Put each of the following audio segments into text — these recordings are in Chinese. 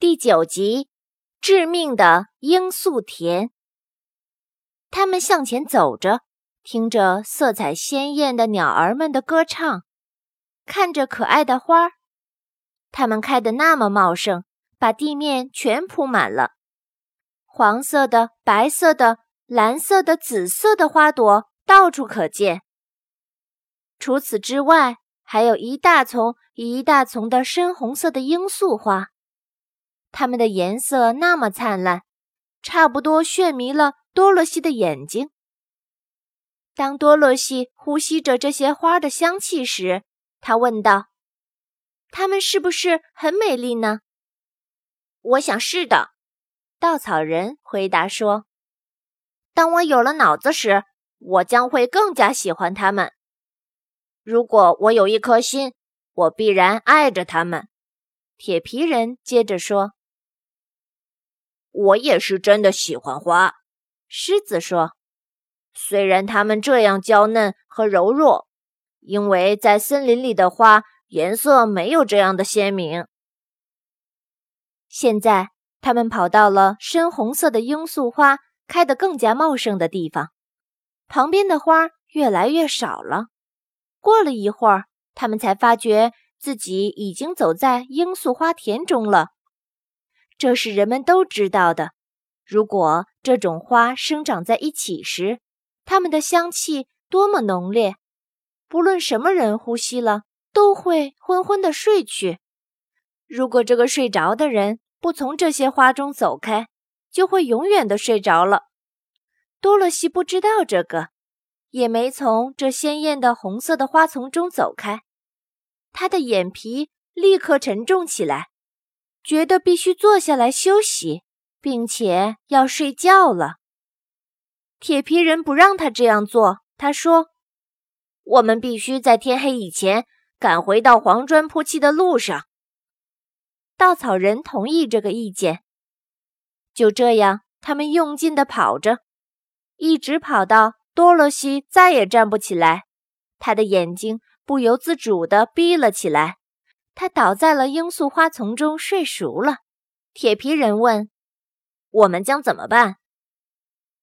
第九集，致命的罂粟田。他们向前走着，听着色彩鲜艳的鸟儿们的歌唱，看着可爱的花儿。它们开得那么茂盛，把地面全铺满了。黄色的、白色的、蓝色的、紫色的花朵到处可见。除此之外，还有一大丛一大丛的深红色的罂粟花。它们的颜色那么灿烂，差不多炫迷了多萝西的眼睛。当多萝西呼吸着这些花的香气时，他问道：“它们是不是很美丽呢？”“我想是的。”稻草人回答说。“当我有了脑子时，我将会更加喜欢它们。如果我有一颗心，我必然爱着它们。”铁皮人接着说。我也是真的喜欢花，狮子说。虽然它们这样娇嫩和柔弱，因为在森林里的花颜色没有这样的鲜明。现在，他们跑到了深红色的罂粟花开得更加茂盛的地方，旁边的花越来越少了。过了一会儿，他们才发觉自己已经走在罂粟花田中了。这是人们都知道的。如果这种花生长在一起时，它们的香气多么浓烈，不论什么人呼吸了，都会昏昏的睡去。如果这个睡着的人不从这些花中走开，就会永远的睡着了。多萝西不知道这个，也没从这鲜艳的红色的花丛中走开，他的眼皮立刻沉重起来。觉得必须坐下来休息，并且要睡觉了。铁皮人不让他这样做。他说：“我们必须在天黑以前赶回到黄砖铺砌的路上。”稻草人同意这个意见。就这样，他们用劲地跑着，一直跑到多萝西再也站不起来，他的眼睛不由自主地闭了起来。他倒在了罂粟花丛中睡熟了。铁皮人问：“我们将怎么办？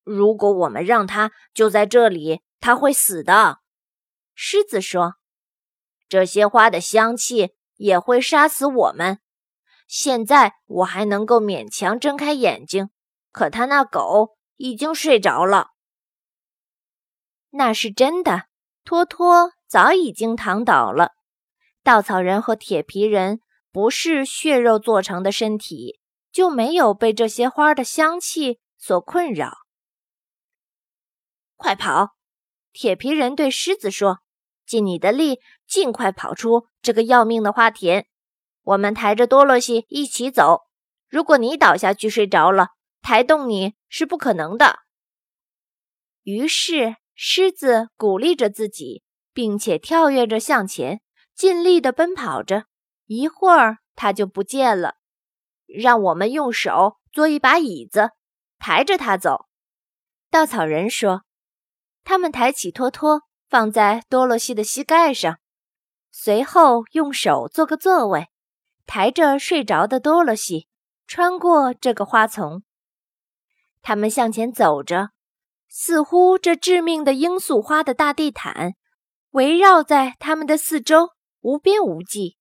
如果我们让他就在这里，他会死的。”狮子说：“这些花的香气也会杀死我们。现在我还能够勉强睁开眼睛，可他那狗已经睡着了。”那是真的，托托早已经躺倒了。稻草人和铁皮人不是血肉做成的身体，就没有被这些花的香气所困扰。快跑！铁皮人对狮子说：“尽你的力，尽快跑出这个要命的花田。我们抬着多萝西一起走。如果你倒下去睡着了，抬动你是不可能的。”于是，狮子鼓励着自己，并且跳跃着向前。尽力地奔跑着，一会儿他就不见了。让我们用手做一把椅子，抬着它走。稻草人说：“他们抬起托托，放在多萝西的膝盖上，随后用手做个座位，抬着睡着的多萝西，穿过这个花丛。他们向前走着，似乎这致命的罂粟花的大地毯围绕在他们的四周。”无边无际，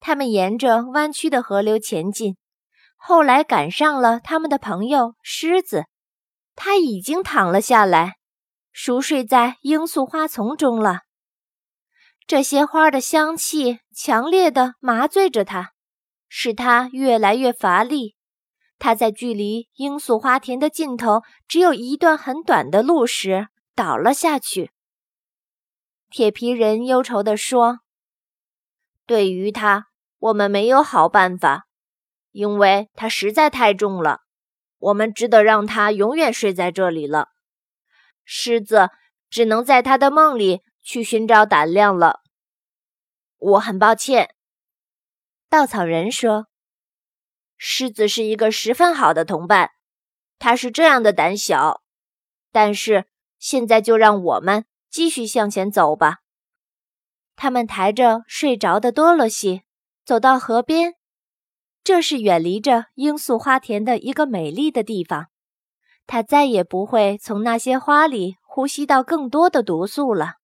他们沿着弯曲的河流前进。后来赶上了他们的朋友狮子，他已经躺了下来，熟睡在罂粟花丛中了。这些花的香气强烈的麻醉着他，使他越来越乏力。他在距离罂粟花田的尽头只有一段很短的路时倒了下去。铁皮人忧愁地说。对于他，我们没有好办法，因为他实在太重了。我们只得让他永远睡在这里了。狮子只能在他的梦里去寻找胆量了。我很抱歉，稻草人说。狮子是一个十分好的同伴，他是这样的胆小。但是现在就让我们继续向前走吧。他们抬着睡着的多萝西走到河边，这是远离着罂粟花田的一个美丽的地方，它再也不会从那些花里呼吸到更多的毒素了。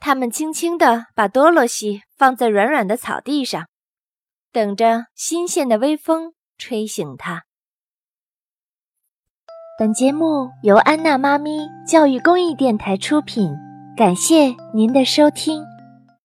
他们轻轻地把多萝西放在软软的草地上，等着新鲜的微风吹醒它。本节目由安娜妈咪教育公益电台出品，感谢您的收听。